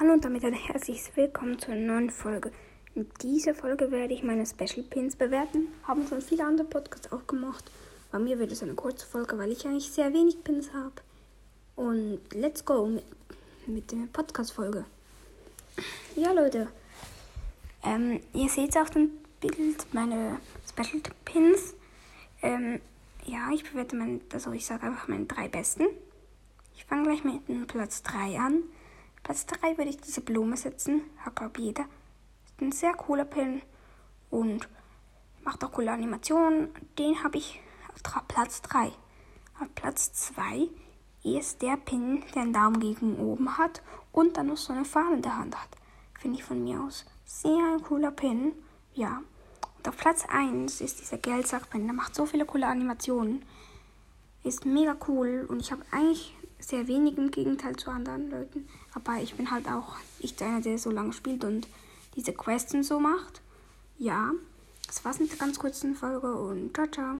Hallo und damit ein herzliches Willkommen zu einer neuen Folge. In dieser Folge werde ich meine Special Pins bewerten. Haben schon viele andere Podcasts auch gemacht. Bei mir wird es eine kurze Folge, weil ich eigentlich sehr wenig Pins habe. Und let's go mit, mit der Podcast-Folge. Ja, Leute. Ähm, ihr seht auf dem Bild meine Special Pins. Ähm, ja, ich bewerte meine, also ich sage einfach meine drei besten. Ich fange gleich mit dem Platz 3 an. Platz 3 würde ich diese Blume setzen. Hat, glaube jeder. Ist ein sehr cooler Pin und macht auch coole Animationen. Den habe ich auf Platz 3. Auf Platz 2 ist der Pin, der einen Daumen gegen oben hat und dann noch so eine Fahne in der Hand hat. Finde ich von mir aus sehr ein cooler Pin. Ja. Und auf Platz 1 ist dieser Geldsackpin. Der macht so viele coole Animationen. Ist mega cool und ich habe eigentlich sehr wenig im Gegenteil zu anderen Leuten. Aber ich bin halt auch nicht einer, der so lange spielt und diese Quests so macht. Ja, das war's mit der ganz kurzen Folge und ciao, ciao.